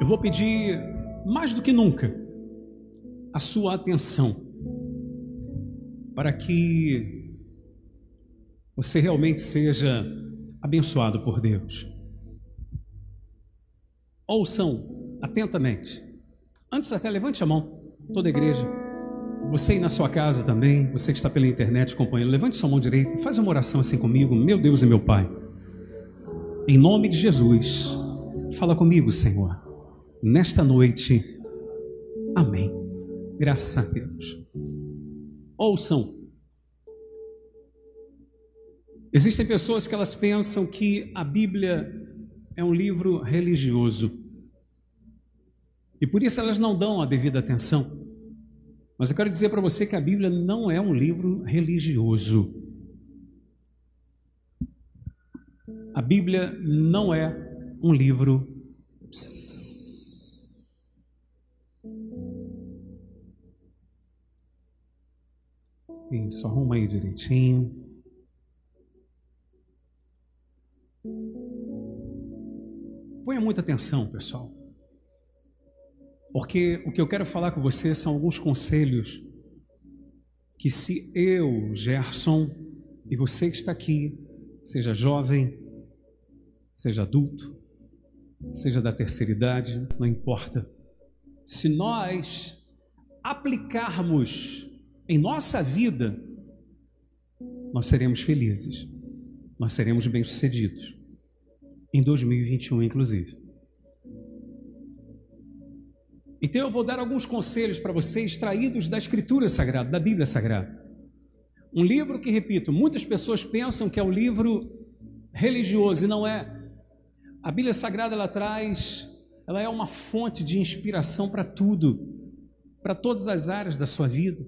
eu vou pedir mais do que nunca a sua atenção para que você realmente seja abençoado por Deus. Ouçam atentamente. Antes até levante a mão, toda a igreja. Você aí na sua casa também, você que está pela internet acompanhando, levante sua mão direita e faz uma oração assim comigo, meu Deus e meu Pai. Em nome de Jesus, fala comigo, Senhor, nesta noite. Amém. Graças a Deus. Ouçam. Existem pessoas que elas pensam que a Bíblia é um livro religioso. E por isso elas não dão a devida atenção. Mas eu quero dizer para você que a Bíblia não é um livro religioso. A Bíblia não é um livro. Isso, arruma aí direitinho. Ponha muita atenção, pessoal. Porque o que eu quero falar com você são alguns conselhos que se eu, Gerson, e você que está aqui, seja jovem, seja adulto, seja da terceira idade, não importa. Se nós aplicarmos em nossa vida, nós seremos felizes, nós seremos bem-sucedidos, em 2021, inclusive. Então eu vou dar alguns conselhos para você, extraídos da Escritura Sagrada, da Bíblia Sagrada. Um livro que, repito, muitas pessoas pensam que é um livro religioso e não é. A Bíblia Sagrada ela traz, ela é uma fonte de inspiração para tudo, para todas as áreas da sua vida.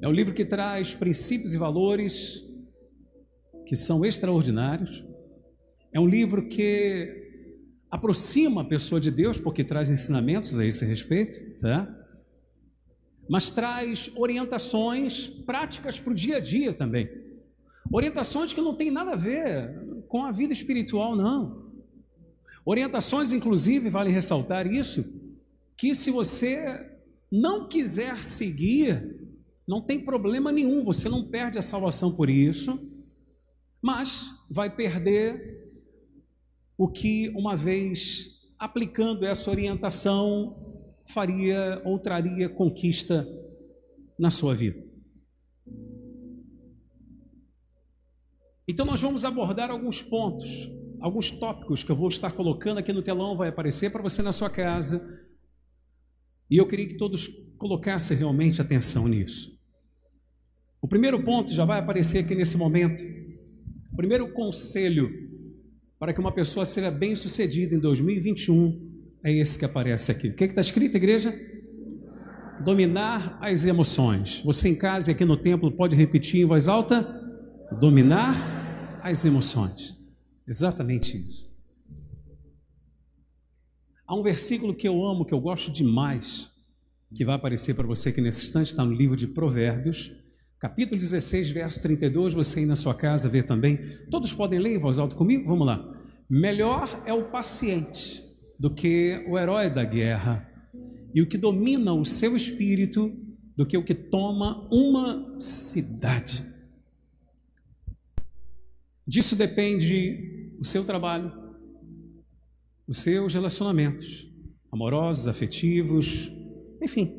É um livro que traz princípios e valores que são extraordinários. É um livro que aproxima a pessoa de Deus, porque traz ensinamentos a esse respeito, tá? Mas traz orientações práticas para o dia a dia também. Orientações que não tem nada a ver com a vida espiritual, não. Orientações, inclusive, vale ressaltar isso, que se você não quiser seguir, não tem problema nenhum, você não perde a salvação por isso, mas vai perder o que, uma vez aplicando essa orientação, faria ou traria conquista na sua vida. Então, nós vamos abordar alguns pontos, alguns tópicos que eu vou estar colocando aqui no telão, vai aparecer para você na sua casa. E eu queria que todos colocassem realmente atenção nisso. O primeiro ponto já vai aparecer aqui nesse momento. O primeiro conselho para que uma pessoa seja bem sucedida em 2021 é esse que aparece aqui. O que é está escrito, igreja? Dominar as emoções. Você em casa e aqui no templo pode repetir em voz alta: dominar as emoções. Exatamente isso. Há um versículo que eu amo, que eu gosto demais, que vai aparecer para você aqui nesse instante, está no livro de Provérbios, capítulo 16, verso 32, você aí na sua casa vê também. Todos podem ler em voz alta comigo? Vamos lá. Melhor é o paciente do que o herói da guerra, e o que domina o seu espírito do que o que toma uma cidade. Disso depende o seu trabalho, os seus relacionamentos amorosos, afetivos, enfim,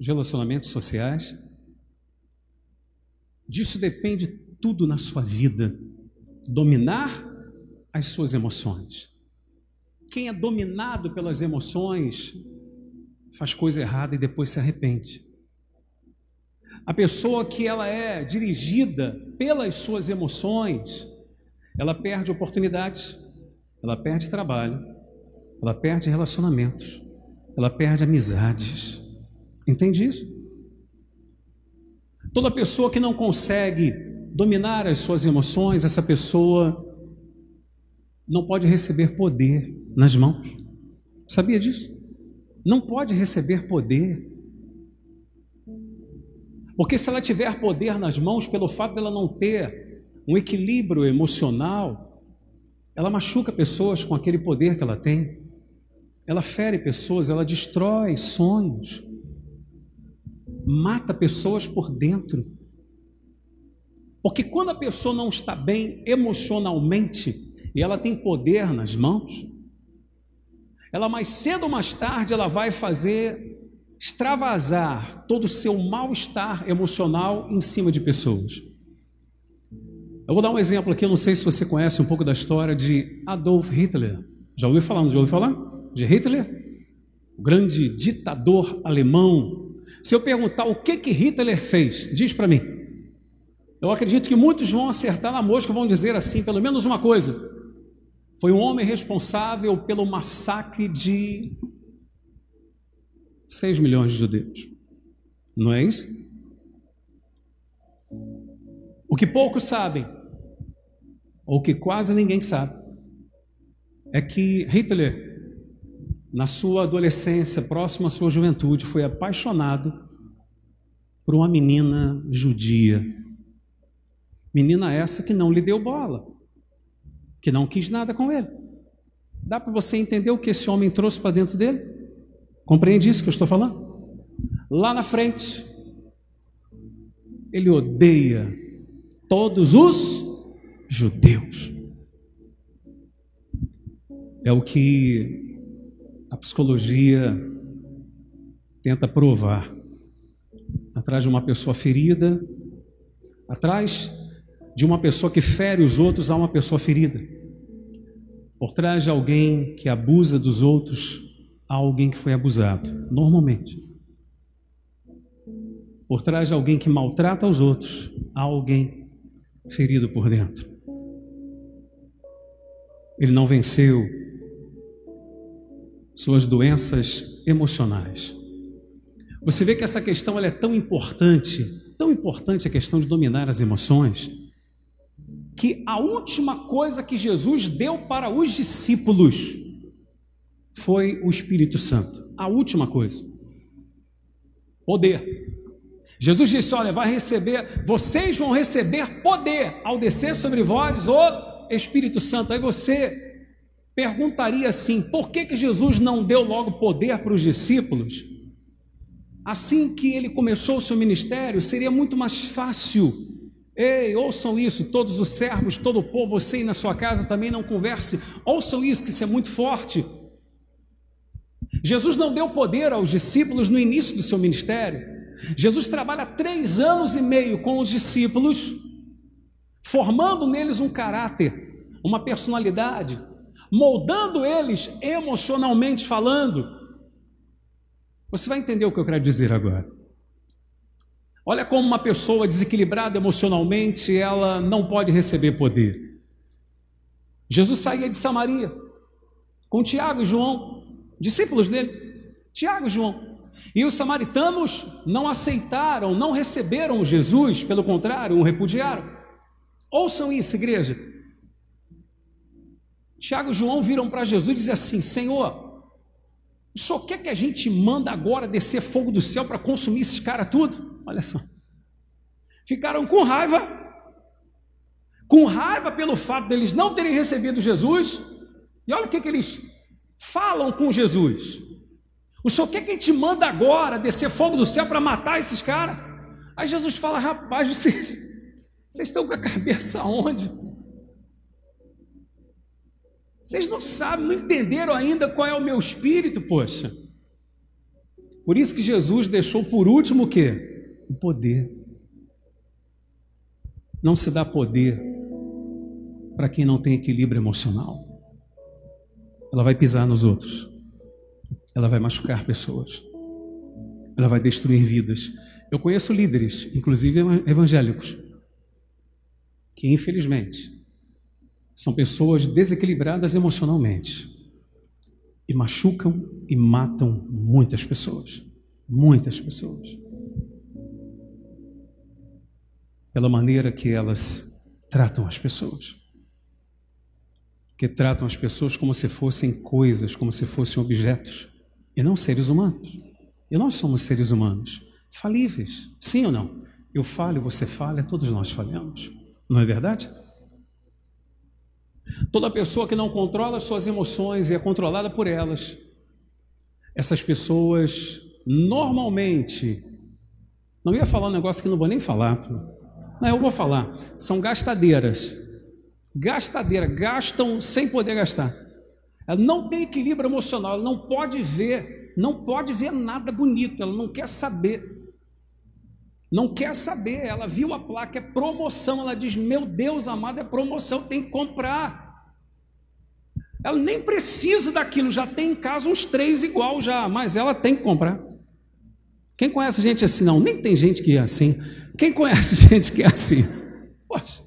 os relacionamentos sociais. Disso depende tudo na sua vida. Dominar as suas emoções. Quem é dominado pelas emoções faz coisa errada e depois se arrepende. A pessoa que ela é dirigida pelas suas emoções, ela perde oportunidades, ela perde trabalho, ela perde relacionamentos, ela perde amizades. Entende isso? Toda pessoa que não consegue dominar as suas emoções, essa pessoa não pode receber poder nas mãos. Sabia disso? Não pode receber poder. Porque se ela tiver poder nas mãos, pelo fato dela não ter um equilíbrio emocional, Ela machuca pessoas com aquele poder que ela tem. Ela fere pessoas, ela destrói sonhos. Mata pessoas por dentro. Porque quando a pessoa não está bem emocionalmente e ela tem poder nas mãos, ela mais cedo ou mais tarde ela vai fazer extravasar todo o seu mal-estar emocional em cima de pessoas. Eu vou dar um exemplo aqui, eu não sei se você conhece um pouco da história de Adolf Hitler. Já ouviu falar? Não já ouviu falar? De Hitler? O grande ditador alemão. Se eu perguntar o que que Hitler fez, diz para mim. Eu acredito que muitos vão acertar na mosca, vão dizer assim, pelo menos uma coisa. Foi um homem responsável pelo massacre de 6 milhões de judeus. Não é isso? O que poucos sabem, ou que quase ninguém sabe, é que Hitler, na sua adolescência, próximo à sua juventude, foi apaixonado por uma menina judia. Menina essa que não lhe deu bola, que não quis nada com ele. Dá para você entender o que esse homem trouxe para dentro dele? Compreende isso que eu estou falando? Lá na frente, ele odeia todos os judeus. É o que a psicologia tenta provar. Atrás de uma pessoa ferida, atrás de uma pessoa que fere os outros, há uma pessoa ferida. Por trás de alguém que abusa dos outros, há alguém que foi abusado, normalmente. Por trás de alguém que maltrata os outros, há alguém ferido por dentro. Ele não venceu suas doenças emocionais. Você vê que essa questão é tão importante, tão importante a questão de dominar as emoções, que a última coisa que Jesus deu para os discípulos foi o Espírito Santo. A última coisa. Poder. Jesus disse: Olha, vai receber, vocês vão receber poder ao descer sobre vós o Espírito Santo. Aí você perguntaria assim: por que, que Jesus não deu logo poder para os discípulos? Assim que ele começou o seu ministério, seria muito mais fácil. Ei, ouçam isso, todos os servos, todo o povo, você e na sua casa também não converse. Ouçam isso, que isso é muito forte. Jesus não deu poder aos discípulos no início do seu ministério. Jesus trabalha três anos e meio com os discípulos, formando neles um caráter, uma personalidade, moldando eles emocionalmente falando. Você vai entender o que eu quero dizer agora. Olha como uma pessoa desequilibrada emocionalmente, ela não pode receber poder. Jesus saía de Samaria com Tiago e João, discípulos dele, Tiago e João. E os samaritanos não aceitaram, não receberam Jesus, pelo contrário, o repudiaram. Ouçam isso, igreja. Tiago e João viram para Jesus e dizem assim: Senhor, o senhor quer que a gente manda agora descer fogo do céu para consumir esses caras tudo? Olha só. Ficaram com raiva, com raiva pelo fato deles não terem recebido Jesus, e olha o que, que eles falam com Jesus. O senhor quer que a gente manda agora descer fogo do céu para matar esses caras? Aí Jesus fala: rapaz, vocês, vocês estão com a cabeça onde? Vocês não sabem, não entenderam ainda qual é o meu espírito, poxa. Por isso que Jesus deixou por último o quê? O poder. Não se dá poder para quem não tem equilíbrio emocional. Ela vai pisar nos outros ela vai machucar pessoas, ela vai destruir vidas. Eu conheço líderes, inclusive evangélicos, que infelizmente são pessoas desequilibradas emocionalmente e machucam e matam muitas pessoas, muitas pessoas, pela maneira que elas tratam as pessoas que tratam as pessoas como se fossem coisas, como se fossem objetos e não seres humanos. E nós somos seres humanos, falíveis, sim ou não? Eu falho, você falha, todos nós falhamos, não é verdade? Toda pessoa que não controla suas emoções e é controlada por elas, essas pessoas normalmente, não ia falar um negócio que não vou nem falar, não, eu vou falar, são gastadeiras. Gastadeira, gastam sem poder gastar. Ela não tem equilíbrio emocional, ela não pode ver, não pode ver nada bonito, ela não quer saber. Não quer saber, ela viu a placa, é promoção, ela diz: Meu Deus amado, é promoção, tem que comprar. Ela nem precisa daquilo, já tem em casa uns três igual já, mas ela tem que comprar. Quem conhece gente assim? Não, nem tem gente que é assim. Quem conhece gente que é assim? Poxa.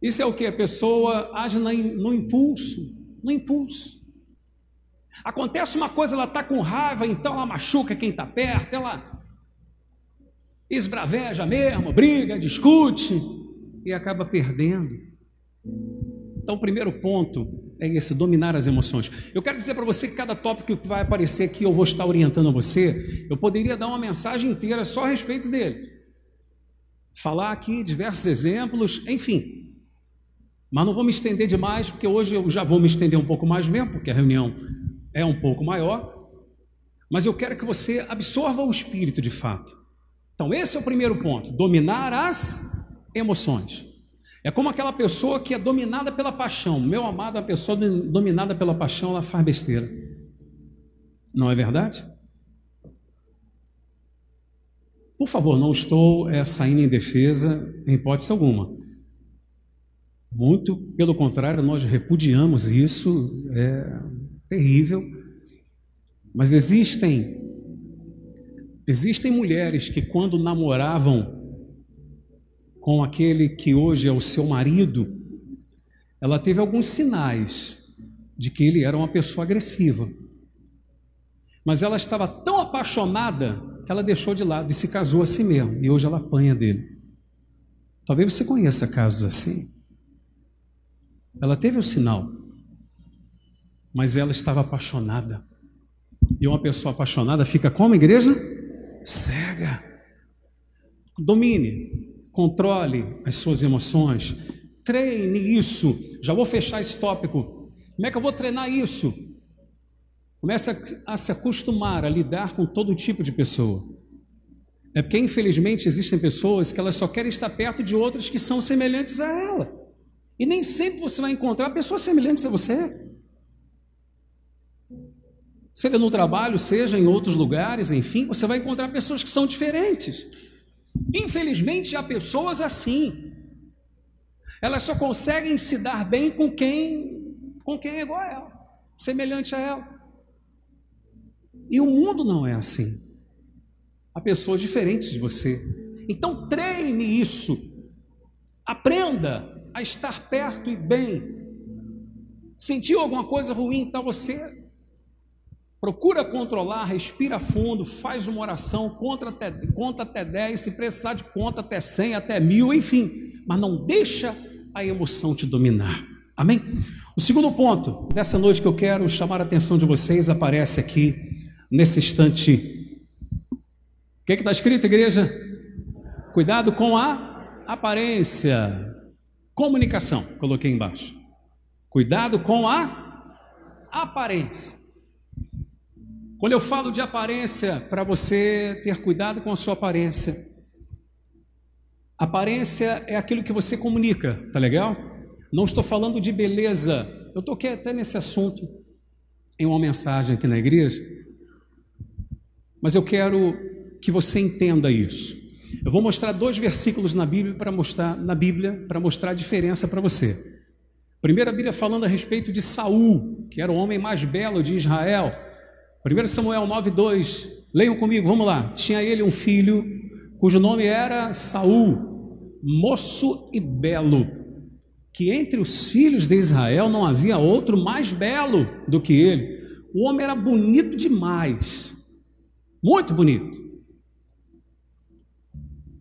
Isso é o que? A pessoa age no impulso, no impulso. Acontece uma coisa, ela está com raiva, então ela machuca quem está perto, ela esbraveja mesmo, briga, discute e acaba perdendo. Então, o primeiro ponto é esse: dominar as emoções. Eu quero dizer para você que cada tópico que vai aparecer aqui, eu vou estar orientando você. Eu poderia dar uma mensagem inteira só a respeito dele, falar aqui diversos exemplos, enfim. Mas não vou me estender demais, porque hoje eu já vou me estender um pouco mais mesmo, porque a reunião é um pouco maior. Mas eu quero que você absorva o espírito de fato. Então, esse é o primeiro ponto: dominar as emoções. É como aquela pessoa que é dominada pela paixão. Meu amado, a pessoa dominada pela paixão, ela faz besteira. Não é verdade? Por favor, não estou é, saindo em defesa em hipótese alguma. Muito pelo contrário, nós repudiamos isso, é terrível. Mas existem existem mulheres que quando namoravam com aquele que hoje é o seu marido, ela teve alguns sinais de que ele era uma pessoa agressiva. Mas ela estava tão apaixonada que ela deixou de lado e se casou a si mesma, e hoje ela apanha dele. Talvez você conheça casos assim. Ela teve o sinal, mas ela estava apaixonada. E uma pessoa apaixonada fica como, igreja? Cega. Domine, controle as suas emoções, treine isso. Já vou fechar esse tópico. Como é que eu vou treinar isso? Comece a, a se acostumar a lidar com todo tipo de pessoa. É porque, infelizmente, existem pessoas que elas só querem estar perto de outras que são semelhantes a ela. E nem sempre você vai encontrar pessoas semelhantes a você. Seja no trabalho, seja em outros lugares, enfim, você vai encontrar pessoas que são diferentes. Infelizmente, há pessoas assim. Elas só conseguem se dar bem com quem, com quem é igual a ela, semelhante a ela. E o mundo não é assim. Há pessoas diferentes de você. Então treine isso. Aprenda a estar perto e bem. Sentiu alguma coisa ruim, então você Procura controlar, respira fundo, faz uma oração, conta até, conta até 10, se precisar de conta até 100, até mil, enfim. Mas não deixa a emoção te dominar. Amém? O segundo ponto dessa noite que eu quero chamar a atenção de vocês aparece aqui nesse instante. O que é está escrito, igreja? Cuidado com a aparência. Comunicação, coloquei embaixo. Cuidado com a aparência. Quando eu falo de aparência, para você ter cuidado com a sua aparência. Aparência é aquilo que você comunica, tá legal? Não estou falando de beleza. Eu toquei até nesse assunto em uma mensagem aqui na igreja. Mas eu quero que você entenda isso. Eu vou mostrar dois versículos na Bíblia para mostrar na Bíblia para mostrar a diferença para você. Primeira Bíblia falando a respeito de Saul, que era o homem mais belo de Israel. 1 Samuel 9,2, leiam comigo, vamos lá. Tinha ele um filho cujo nome era Saul, moço e belo, que entre os filhos de Israel não havia outro mais belo do que ele. O homem era bonito demais, muito bonito.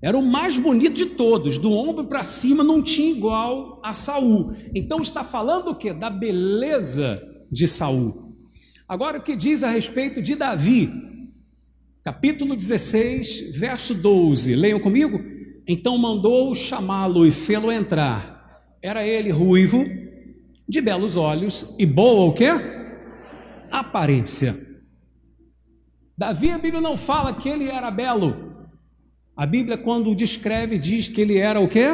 Era o mais bonito de todos, do ombro para cima não tinha igual a Saul. Então está falando o que? Da beleza de Saul. Agora, o que diz a respeito de Davi? Capítulo 16, verso 12. Leiam comigo. Então mandou chamá-lo e fê-lo entrar. Era ele ruivo, de belos olhos e boa o quê? Aparência. Davi, a Bíblia não fala que ele era belo. A Bíblia, quando o descreve, diz que ele era o quê?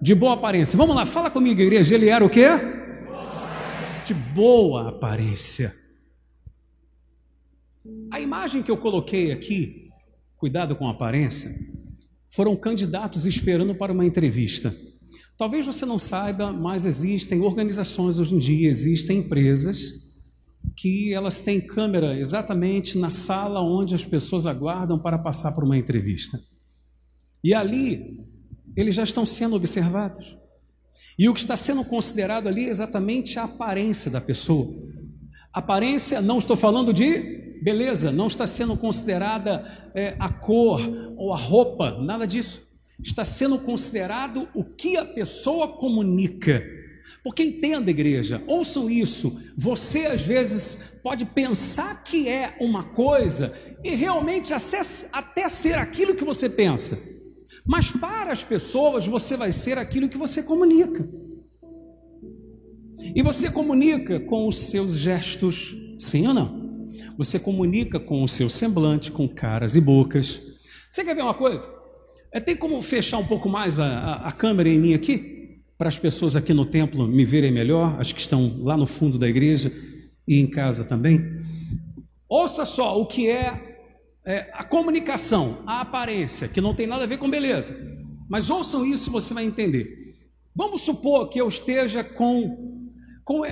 De boa aparência. Vamos lá, fala comigo, igreja. Ele era o quê? De boa aparência. A imagem que eu coloquei aqui, cuidado com a aparência, foram candidatos esperando para uma entrevista. Talvez você não saiba, mas existem organizações hoje em dia, existem empresas que elas têm câmera exatamente na sala onde as pessoas aguardam para passar por uma entrevista. E ali eles já estão sendo observados. E o que está sendo considerado ali é exatamente a aparência da pessoa. Aparência, não estou falando de beleza, não está sendo considerada é, a cor ou a roupa, nada disso. Está sendo considerado o que a pessoa comunica. Porque entenda, igreja, ouçam isso. Você às vezes pode pensar que é uma coisa e realmente até ser aquilo que você pensa. Mas para as pessoas você vai ser aquilo que você comunica. E você comunica com os seus gestos, sim ou não? Você comunica com o seu semblante, com caras e bocas. Você quer ver uma coisa? É, tem como fechar um pouco mais a, a, a câmera em mim aqui? para as pessoas aqui no templo me verem melhor, as que estão lá no fundo da igreja e em casa também. Ouça só o que é, é a comunicação, a aparência, que não tem nada a ver com beleza. Mas ouçam isso e você vai entender. Vamos supor que eu esteja com, com,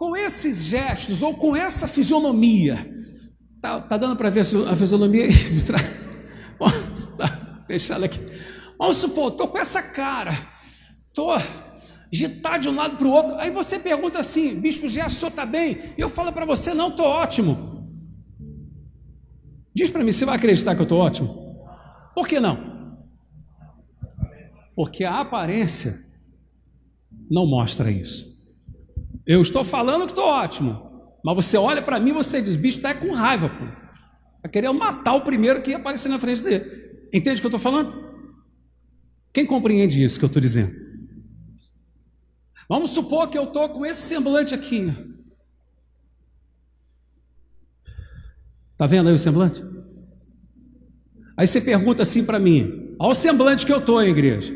com esses gestos ou com essa fisionomia. Tá, tá dando para ver a fisionomia de trás? Está fechado aqui. Vamos supor, estou com essa cara estou agitado de um lado para o outro. Aí você pergunta assim, Bispo Zé, o senhor está bem? E eu falo para você, não, estou ótimo. Diz para mim, você vai acreditar que eu estou ótimo? Por que não? Porque a aparência não mostra isso. Eu estou falando que estou ótimo, mas você olha para mim e você diz, bicho, está com raiva, pô. Vai querer matar o primeiro que aparecer na frente dele. Entende o que eu estou falando? Quem compreende isso que eu estou dizendo? Vamos supor que eu estou com esse semblante aqui. Está vendo aí o semblante? Aí você pergunta assim para mim: olha o semblante que eu estou, igreja.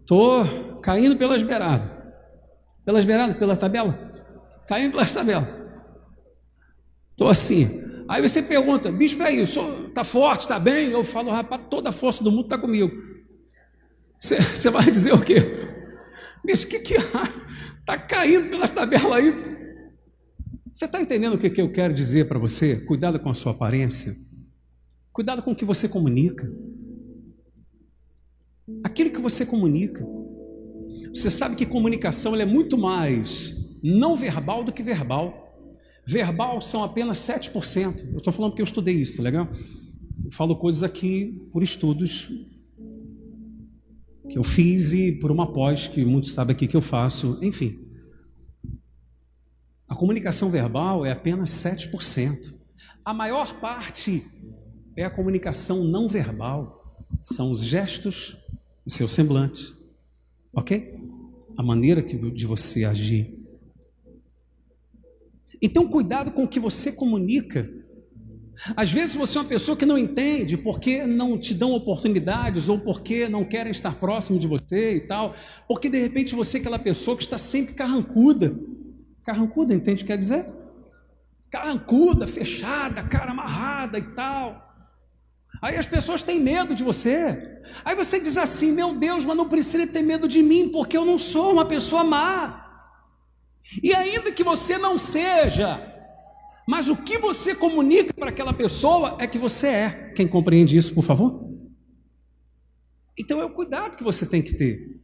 Estou caindo pelas beiradas. Pelas beiradas, pela tabela? Caindo pelas tabelas. Estou assim. Aí você pergunta, bispo, aí, está forte, está bem? Eu falo, rapaz, toda a força do mundo está comigo. Você, você vai dizer o quê? Bicho, o que, que Está caindo pelas tabelas aí. Você está entendendo o que, que eu quero dizer para você? Cuidado com a sua aparência. Cuidado com o que você comunica. Aquilo que você comunica. Você sabe que comunicação é muito mais não verbal do que verbal. Verbal são apenas 7%. Eu estou falando porque eu estudei isso, tá legal? Eu falo coisas aqui por estudos que eu fiz e por uma pós que muitos sabem aqui que eu faço, enfim. A comunicação verbal é apenas 7%. A maior parte é a comunicação não verbal, são os gestos, o seu semblante, ok? A maneira de você agir. Então, cuidado com o que você comunica às vezes você é uma pessoa que não entende porque não te dão oportunidades ou porque não querem estar próximo de você e tal, porque de repente você é aquela pessoa que está sempre carrancuda. Carrancuda, entende o que quer dizer? Carrancuda, fechada, cara amarrada e tal. Aí as pessoas têm medo de você. Aí você diz assim: meu Deus, mas não precisa ter medo de mim, porque eu não sou uma pessoa má. E ainda que você não seja mas o que você comunica para aquela pessoa é que você é. Quem compreende isso, por favor? Então é o cuidado que você tem que ter.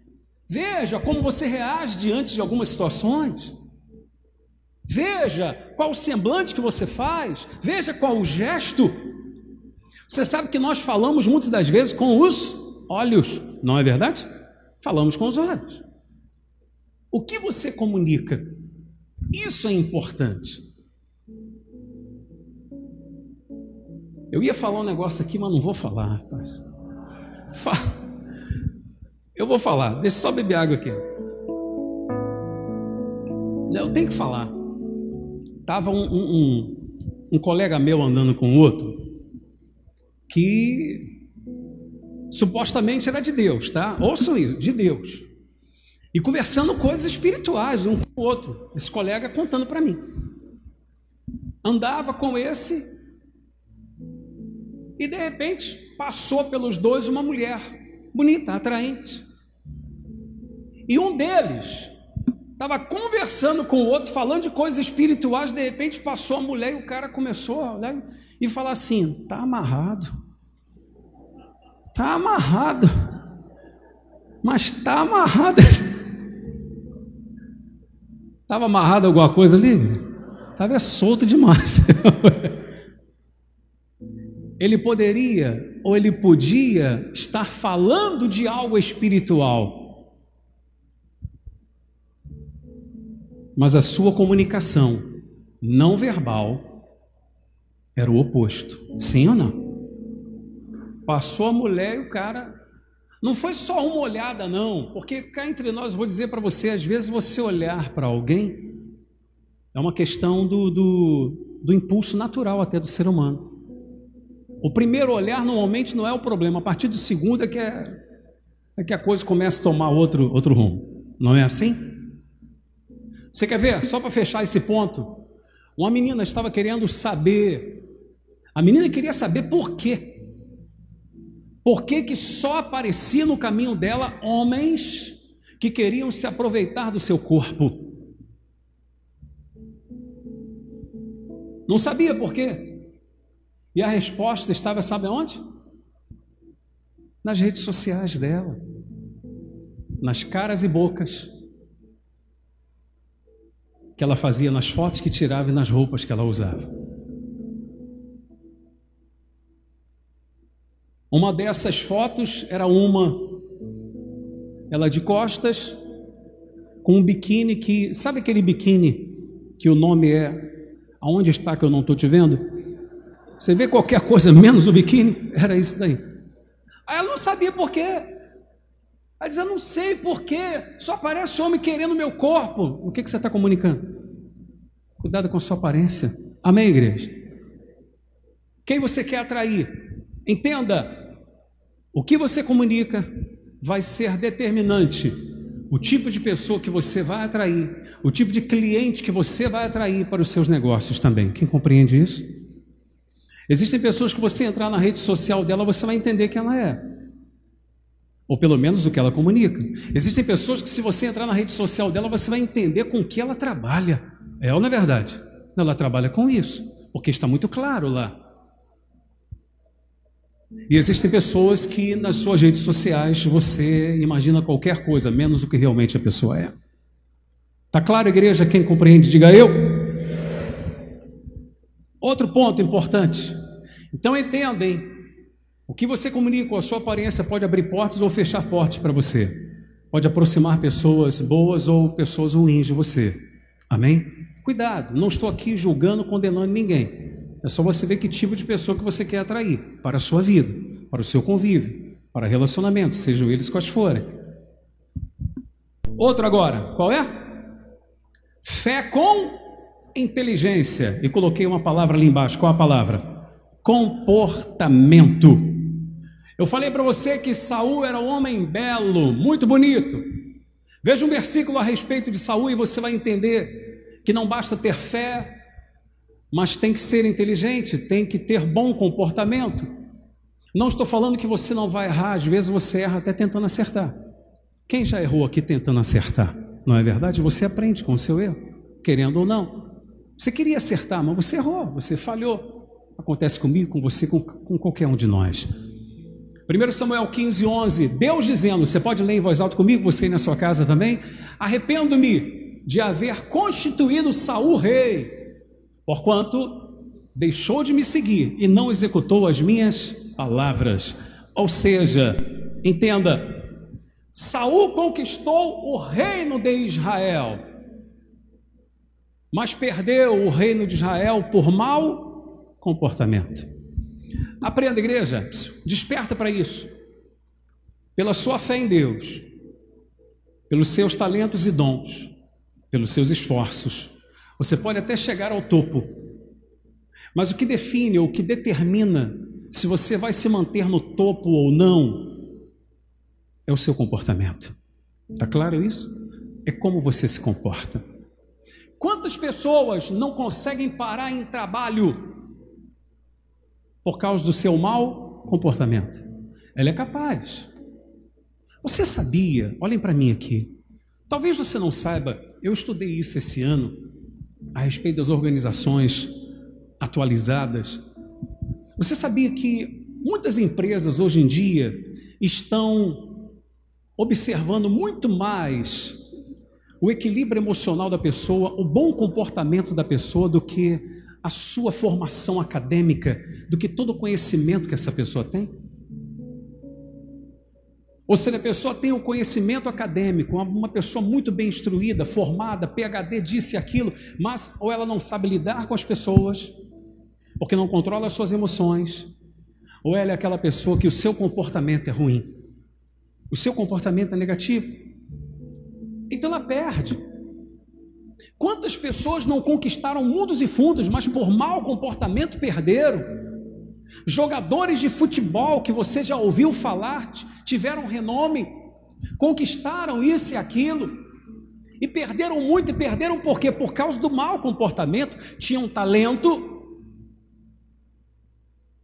Veja como você reage diante de algumas situações. Veja qual o semblante que você faz. Veja qual o gesto. Você sabe que nós falamos muitas das vezes com os olhos, não é verdade? Falamos com os olhos. O que você comunica? Isso é importante. Eu ia falar um negócio aqui, mas não vou falar, rapaz. Eu vou falar, deixa eu só beber água aqui. Eu tenho que falar. Tava um, um, um, um colega meu andando com outro que supostamente era de Deus, tá? Ouçam isso, de Deus. E conversando coisas espirituais um com o outro. Esse colega contando para mim. Andava com esse e de repente passou pelos dois uma mulher bonita, atraente. E um deles estava conversando com o outro, falando de coisas espirituais, de repente passou a mulher e o cara começou a olhar e falar assim: tá amarrado, tá amarrado, mas tá amarrado. Estava amarrado alguma coisa ali? Estava solto demais. ele poderia ou ele podia estar falando de algo espiritual, mas a sua comunicação não verbal era o oposto. Sim ou não? Passou a mulher e o cara. Não foi só uma olhada, não, porque cá entre nós, vou dizer para você: às vezes você olhar para alguém é uma questão do, do, do impulso natural até do ser humano. O primeiro olhar normalmente não é o problema, a partir do segundo é que, é, é que a coisa começa a tomar outro, outro rumo. Não é assim? Você quer ver? Só para fechar esse ponto. Uma menina estava querendo saber, a menina queria saber por quê. Por que, que só aparecia no caminho dela homens que queriam se aproveitar do seu corpo? Não sabia por quê. E a resposta estava, sabe onde? Nas redes sociais dela, nas caras e bocas que ela fazia nas fotos que tirava e nas roupas que ela usava. Uma dessas fotos era uma, ela de costas, com um biquíni que, sabe aquele biquíni que o nome é Aonde está que eu não estou te vendo? Você vê qualquer coisa menos o biquíni? Era isso daí. Aí ela não sabia por quê. Ela diz: Eu não sei por quê. Só aparece homem querendo meu corpo. O que, que você está comunicando? Cuidado com a sua aparência. Amém, igreja? Quem você quer atrair? Entenda: o que você comunica vai ser determinante. O tipo de pessoa que você vai atrair, o tipo de cliente que você vai atrair para os seus negócios também. Quem compreende isso? Existem pessoas que você entrar na rede social dela, você vai entender quem ela é. Ou pelo menos o que ela comunica. Existem pessoas que, se você entrar na rede social dela, você vai entender com que ela trabalha. É ou não é verdade? Ela trabalha com isso, porque está muito claro lá. E existem pessoas que nas suas redes sociais você imagina qualquer coisa, menos o que realmente a pessoa é. Está claro, igreja? Quem compreende, diga eu. Outro ponto importante. Então entendem, o que você comunica com a sua aparência pode abrir portas ou fechar portas para você. Pode aproximar pessoas boas ou pessoas ruins de você. Amém? Cuidado, não estou aqui julgando, condenando ninguém. É só você ver que tipo de pessoa que você quer atrair para a sua vida, para o seu convívio, para relacionamentos, sejam eles quais forem. Outro agora, qual é? Fé com inteligência. E coloquei uma palavra ali embaixo. Qual a palavra? Comportamento. Eu falei para você que Saul era um homem belo, muito bonito. Veja um versículo a respeito de Saul e você vai entender que não basta ter fé, mas tem que ser inteligente, tem que ter bom comportamento. Não estou falando que você não vai errar, às vezes você erra até tentando acertar. Quem já errou aqui tentando acertar? Não é verdade? Você aprende com o seu erro, querendo ou não. Você queria acertar, mas você errou, você falhou. Acontece comigo, com você, com, com qualquer um de nós. 1 Samuel 15, 11, Deus dizendo, você pode ler em voz alta comigo, você aí na sua casa também, arrependo-me de haver constituído Saul rei, porquanto deixou de me seguir e não executou as minhas palavras. Ou seja, entenda, Saul conquistou o reino de Israel, mas perdeu o reino de Israel por mau comportamento. Aprenda, igreja, desperta para isso. pela sua fé em Deus, pelos seus talentos e dons, pelos seus esforços, você pode até chegar ao topo, mas o que define ou o que determina se você vai se manter no topo ou não é o seu comportamento. Tá claro isso? É como você se comporta. Quantas pessoas não conseguem parar em trabalho por causa do seu mau comportamento? Ela é capaz. Você sabia? Olhem para mim aqui. Talvez você não saiba, eu estudei isso esse ano a respeito das organizações atualizadas. Você sabia que muitas empresas hoje em dia estão observando muito mais o equilíbrio emocional da pessoa, o bom comportamento da pessoa do que a sua formação acadêmica, do que todo o conhecimento que essa pessoa tem? Ou seja, a pessoa tem um conhecimento acadêmico, uma pessoa muito bem instruída, formada, PhD, disse aquilo, mas ou ela não sabe lidar com as pessoas, porque não controla as suas emoções, ou ela é aquela pessoa que o seu comportamento é ruim, o seu comportamento é negativo, então ela perde. Quantas pessoas não conquistaram mundos e fundos, mas por mau comportamento perderam? Jogadores de futebol que você já ouviu falar, tiveram renome, conquistaram isso e aquilo, e perderam muito, e perderam por quê? Por causa do mau comportamento, tinham talento,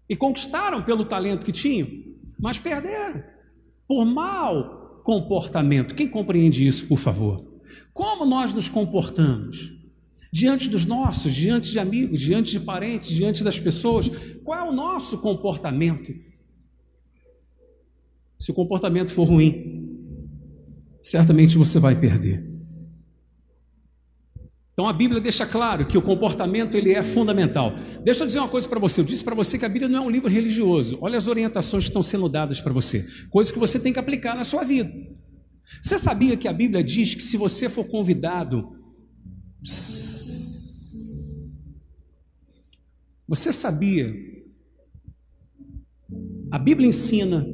e conquistaram pelo talento que tinham, mas perderam por mau comportamento. Quem compreende isso, por favor? Como nós nos comportamos? Diante dos nossos, diante de amigos, diante de parentes, diante das pessoas, qual é o nosso comportamento? Se o comportamento for ruim, certamente você vai perder. Então a Bíblia deixa claro que o comportamento ele é fundamental. Deixa eu dizer uma coisa para você. Eu disse para você que a Bíblia não é um livro religioso. Olha as orientações que estão sendo dadas para você, coisas que você tem que aplicar na sua vida. Você sabia que a Bíblia diz que se você for convidado você sabia? A Bíblia ensina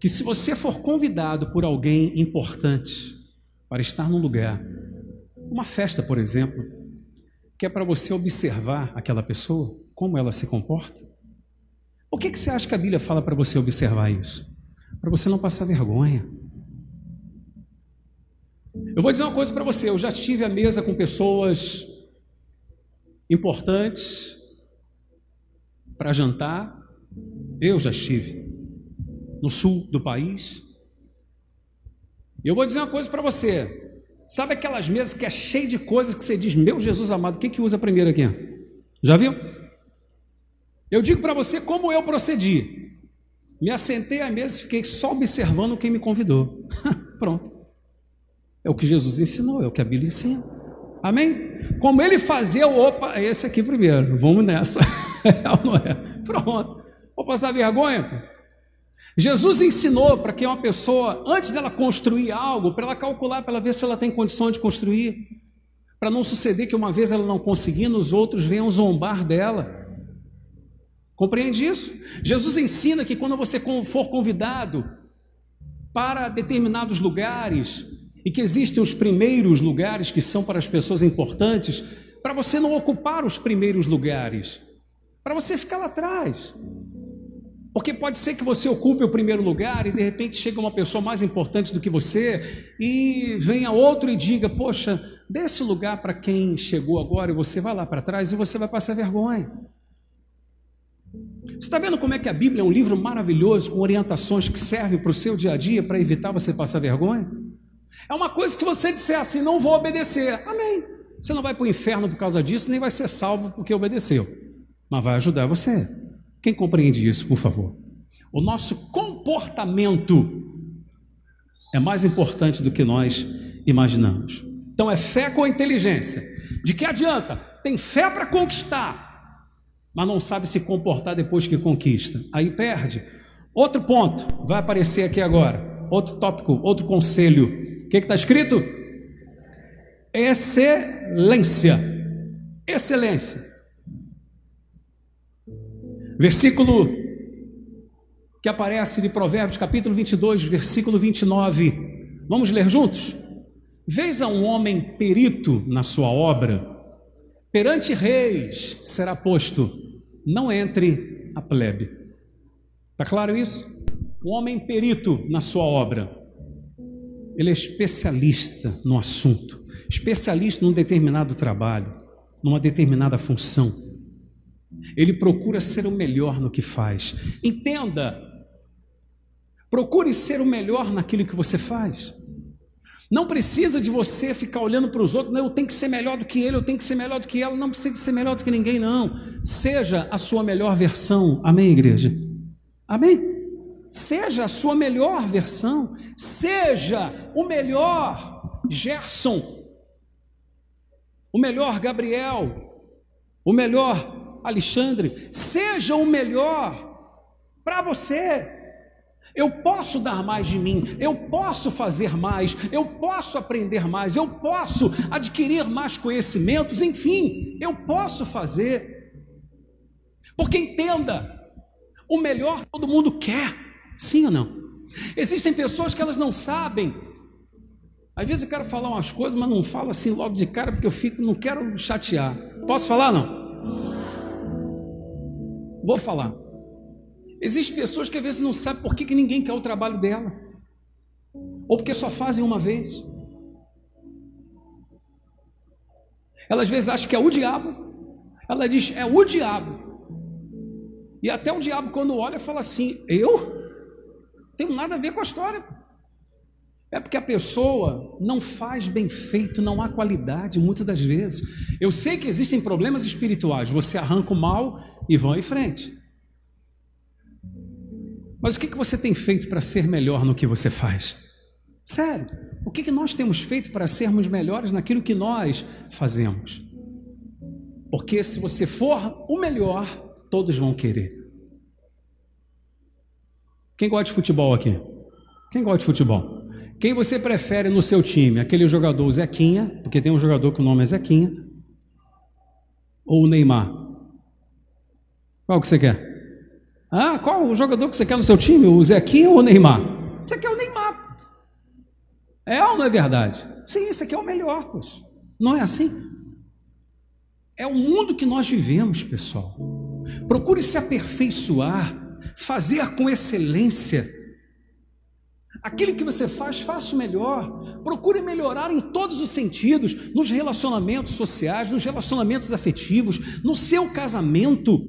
que se você for convidado por alguém importante para estar num lugar, uma festa, por exemplo, que é para você observar aquela pessoa, como ela se comporta. Por que, que você acha que a Bíblia fala para você observar isso? Para você não passar vergonha. Eu vou dizer uma coisa para você: eu já estive à mesa com pessoas importantes para jantar. Eu já estive no sul do país. Eu vou dizer uma coisa para você: Sabe aquelas mesas que é cheio de coisas que você diz, meu Jesus amado, o que, que usa primeiro aqui? Já viu? Eu digo para você como eu procedi. Me assentei à mesa e fiquei só observando quem me convidou. Pronto. É o que Jesus ensinou, é o que a Bíblia ensina. Amém? Como ele fazia, opa, esse aqui primeiro, vamos nessa. É ou não é? Pronto. Vou passar vergonha? Jesus ensinou para que uma pessoa, antes dela construir algo, para ela calcular, para ela ver se ela tem condição de construir, para não suceder que uma vez ela não conseguindo, os outros venham zombar dela. Compreende isso? Jesus ensina que quando você for convidado para determinados lugares, e que existem os primeiros lugares que são para as pessoas importantes, para você não ocupar os primeiros lugares, para você ficar lá atrás. Porque pode ser que você ocupe o primeiro lugar e de repente chega uma pessoa mais importante do que você e venha outro e diga: Poxa, dê esse lugar para quem chegou agora e você vai lá para trás e você vai passar vergonha. Você está vendo como é que a Bíblia é um livro maravilhoso com orientações que servem para o seu dia a dia para evitar você passar vergonha? É uma coisa que você disser assim: Não vou obedecer. Amém. Você não vai para o inferno por causa disso, nem vai ser salvo porque obedeceu, mas vai ajudar você. Quem compreende isso, por favor? O nosso comportamento é mais importante do que nós imaginamos. Então é fé com inteligência. De que adianta? Tem fé para conquistar, mas não sabe se comportar depois que conquista. Aí perde. Outro ponto vai aparecer aqui agora. Outro tópico, outro conselho. O que está escrito? Excelência. Excelência. Versículo que aparece de Provérbios, capítulo 22, versículo 29. Vamos ler juntos? Vês a um homem perito na sua obra, perante reis será posto, não entre a plebe. Está claro isso? Um homem perito na sua obra, ele é especialista no assunto, especialista num determinado trabalho, numa determinada função. Ele procura ser o melhor no que faz. Entenda, procure ser o melhor naquilo que você faz. Não precisa de você ficar olhando para os outros, não, eu tenho que ser melhor do que ele, eu tenho que ser melhor do que ela, não precisa de ser melhor do que ninguém, não. Seja a sua melhor versão, amém, igreja? Amém? Seja a sua melhor versão, seja o melhor Gerson, o melhor Gabriel, o melhor Alexandre, seja o melhor para você. Eu posso dar mais de mim, eu posso fazer mais, eu posso aprender mais, eu posso adquirir mais conhecimentos, enfim, eu posso fazer. Porque entenda, o melhor todo mundo quer, sim ou não? Existem pessoas que elas não sabem. Às vezes eu quero falar umas coisas, mas não falo assim logo de cara porque eu fico, não quero chatear. Posso falar não? Vou falar. Existem pessoas que às vezes não sabem por que, que ninguém quer o trabalho dela, ou porque só fazem uma vez. Ela às vezes acha que é o diabo, ela diz é o diabo, e até o diabo, quando olha, fala assim: Eu? Tenho nada a ver com a história. É porque a pessoa não faz bem feito, não há qualidade, muitas das vezes. Eu sei que existem problemas espirituais, você arranca o mal e vão em frente. Mas o que, que você tem feito para ser melhor no que você faz? Sério, o que, que nós temos feito para sermos melhores naquilo que nós fazemos? Porque se você for o melhor, todos vão querer. Quem gosta de futebol aqui? Quem gosta de futebol? Quem você prefere no seu time? Aquele jogador Zequinha, porque tem um jogador que o nome é Zequinha, ou o Neymar? Qual que você quer? Ah, qual o jogador que você quer no seu time? O Zequinha ou o Neymar? Você quer o Neymar. É ou não é verdade? Sim, esse aqui é o melhor, pois. Não é assim? É o mundo que nós vivemos, pessoal. Procure se aperfeiçoar, fazer com excelência. Aquilo que você faz, faça o melhor. Procure melhorar em todos os sentidos, nos relacionamentos sociais, nos relacionamentos afetivos, no seu casamento.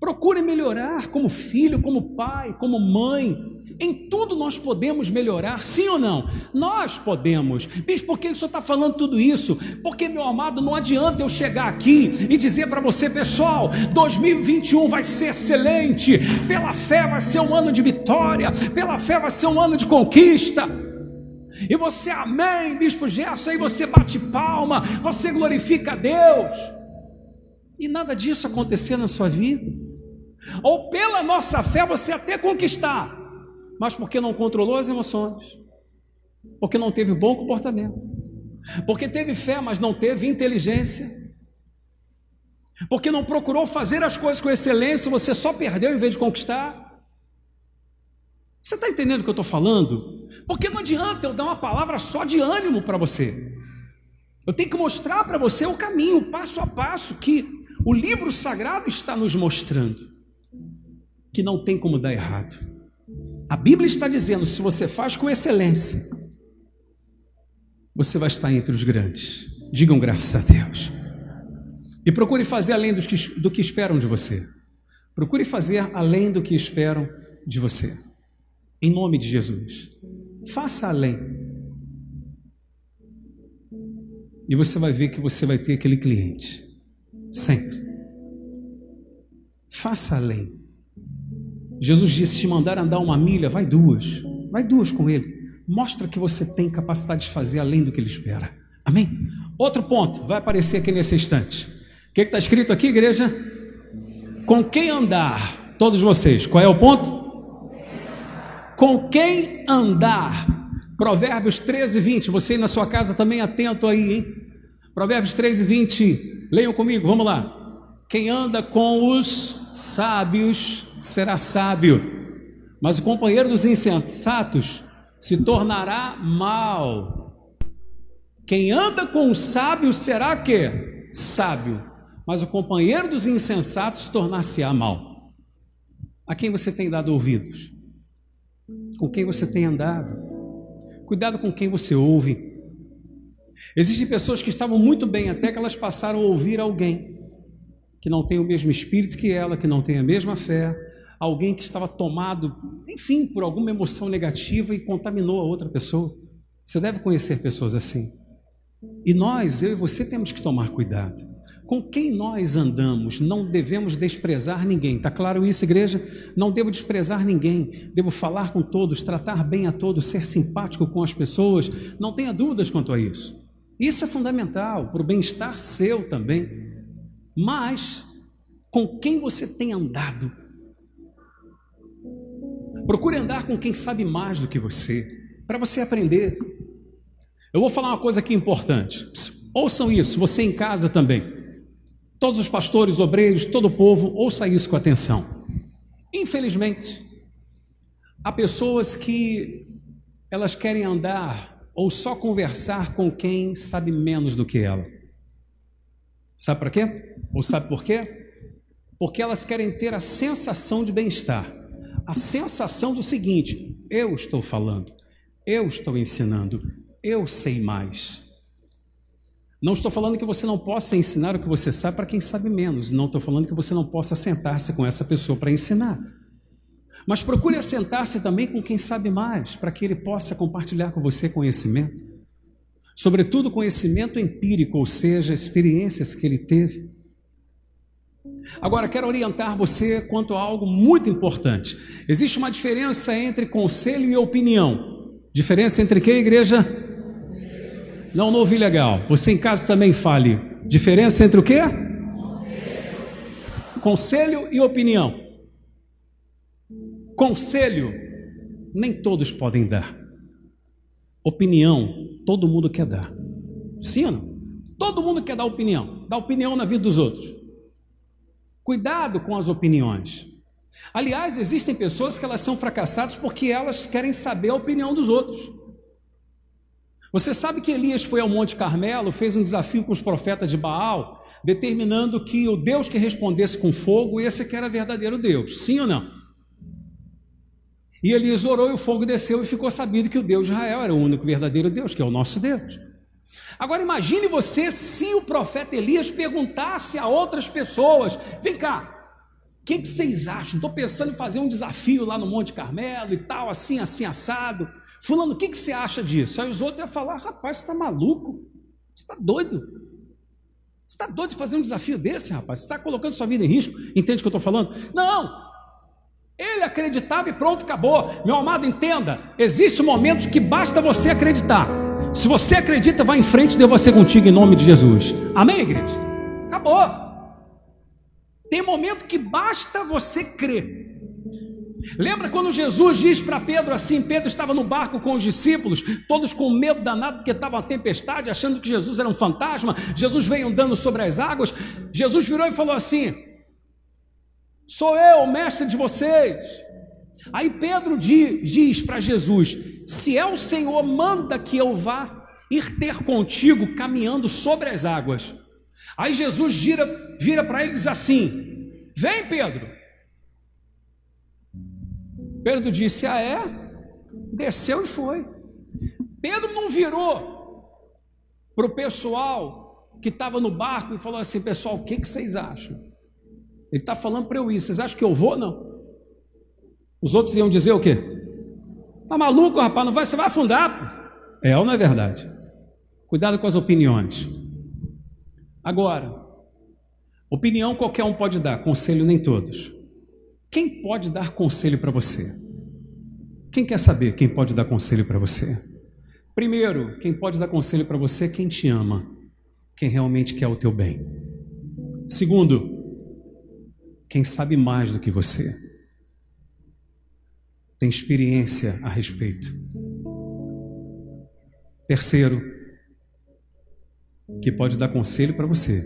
Procure melhorar como filho, como pai, como mãe. Em tudo nós podemos melhorar, sim ou não? Nós podemos. Bispo, por que o senhor está falando tudo isso? Porque, meu amado, não adianta eu chegar aqui e dizer para você, pessoal, 2021 vai ser excelente, pela fé vai ser um ano de vitória, pela fé vai ser um ano de conquista. E você, amém, Bispo Gerson, aí você bate palma, você glorifica a Deus. E nada disso acontecer na sua vida. Ou pela nossa fé você até conquistar, mas porque não controlou as emoções, porque não teve bom comportamento, porque teve fé, mas não teve inteligência, porque não procurou fazer as coisas com excelência, você só perdeu em vez de conquistar. Você está entendendo o que eu estou falando? Porque não adianta eu dar uma palavra só de ânimo para você. Eu tenho que mostrar para você o caminho, passo a passo, que o livro sagrado está nos mostrando que não tem como dar errado. A Bíblia está dizendo: se você faz com excelência, você vai estar entre os grandes. Digam graças a Deus. E procure fazer além do que, do que esperam de você. Procure fazer além do que esperam de você. Em nome de Jesus. Faça além. E você vai ver que você vai ter aquele cliente. Sempre. Faça além. Jesus disse: te mandar andar uma milha, vai duas. Vai duas com ele. Mostra que você tem capacidade de fazer além do que ele espera. Amém? Outro ponto, vai aparecer aqui nesse instante. O que está escrito aqui, igreja? Com quem andar? Todos vocês, qual é o ponto? Com quem andar? Provérbios 13, 20. Você aí na sua casa também atento aí, hein? Provérbios 13, 20. Leiam comigo, vamos lá. Quem anda com os sábios será sábio, Mas o companheiro dos insensatos se tornará mal. Quem anda com o sábio será que? Sábio. Mas o companheiro dos insensatos tornar-se-á mal. A quem você tem dado ouvidos? Com quem você tem andado? Cuidado com quem você ouve. Existem pessoas que estavam muito bem até que elas passaram a ouvir alguém que não tem o mesmo espírito que ela, que não tem a mesma fé, alguém que estava tomado, enfim, por alguma emoção negativa e contaminou a outra pessoa. Você deve conhecer pessoas assim. E nós, eu e você, temos que tomar cuidado. Com quem nós andamos, não devemos desprezar ninguém. Está claro isso, igreja? Não devo desprezar ninguém. Devo falar com todos, tratar bem a todos, ser simpático com as pessoas. Não tenha dúvidas quanto a isso. Isso é fundamental para o bem-estar seu também. Mas com quem você tem andado? Procure andar com quem sabe mais do que você, para você aprender. Eu vou falar uma coisa aqui importante. Ouçam isso, você em casa também. Todos os pastores, obreiros, todo o povo, ouça isso com atenção. Infelizmente, há pessoas que elas querem andar ou só conversar com quem sabe menos do que ela. Sabe para quê? Ou sabe por quê? Porque elas querem ter a sensação de bem-estar a sensação do seguinte: eu estou falando, eu estou ensinando, eu sei mais. Não estou falando que você não possa ensinar o que você sabe para quem sabe menos, não estou falando que você não possa sentar-se com essa pessoa para ensinar. Mas procure assentar-se também com quem sabe mais, para que ele possa compartilhar com você conhecimento. Sobretudo conhecimento empírico, ou seja, experiências que ele teve. Agora, quero orientar você quanto a algo muito importante. Existe uma diferença entre conselho e opinião. Diferença entre que, igreja? Não, não ouvi legal. Você em casa também fale. Diferença entre o quê? Conselho e opinião. Conselho, nem todos podem dar. Opinião, todo mundo quer dar. Sim ou não? Todo mundo quer dar opinião. Dar opinião na vida dos outros. Cuidado com as opiniões. Aliás, existem pessoas que elas são fracassadas porque elas querem saber a opinião dos outros. Você sabe que Elias foi ao Monte Carmelo, fez um desafio com os profetas de Baal, determinando que o Deus que respondesse com fogo, esse que era verdadeiro Deus. Sim ou não? E Elias orou e o fogo desceu e ficou sabido que o Deus de Israel era o único verdadeiro Deus, que é o nosso Deus. Agora imagine você se o profeta Elias perguntasse a outras pessoas: vem cá, o que, que, vocês acham? Estou pensando em fazer um desafio lá no Monte Carmelo e tal, assim, assim, assado. Fulano, o que, que você acha disso? Aí os outros iam falar: rapaz, você está maluco? Você está doido? Você está doido de fazer um desafio desse, rapaz? Você está colocando sua vida em risco? Entende o que eu estou falando? Não! Ele acreditava e pronto, acabou. Meu amado, entenda: existem momentos que basta você acreditar. Se você acredita, vá em frente, Deus vai ser contigo em nome de Jesus. Amém, igreja? Acabou. Tem momento que basta você crer. Lembra quando Jesus diz para Pedro assim: Pedro estava no barco com os discípulos, todos com medo danado porque estava uma tempestade, achando que Jesus era um fantasma. Jesus veio andando sobre as águas. Jesus virou e falou assim: Sou eu, mestre de vocês. Aí Pedro diz para Jesus: Se é o Senhor, manda que eu vá ir ter contigo caminhando sobre as águas. Aí Jesus gira, vira para ele e diz assim: Vem, Pedro. Pedro disse: Ah, é? Desceu e foi. Pedro não virou para o pessoal que estava no barco e falou assim: Pessoal, o que, que vocês acham? Ele está falando para eu ir, vocês acham que eu vou? Não. Os outros iam dizer o quê? Tá maluco, rapaz, não vai, você vai afundar. É ou não é verdade? Cuidado com as opiniões. Agora, opinião qualquer um pode dar, conselho nem todos. Quem pode dar conselho para você? Quem quer saber quem pode dar conselho para você? Primeiro, quem pode dar conselho para você é quem te ama, quem realmente quer o teu bem. Segundo, quem sabe mais do que você tem experiência a respeito. Terceiro, que pode dar conselho para você,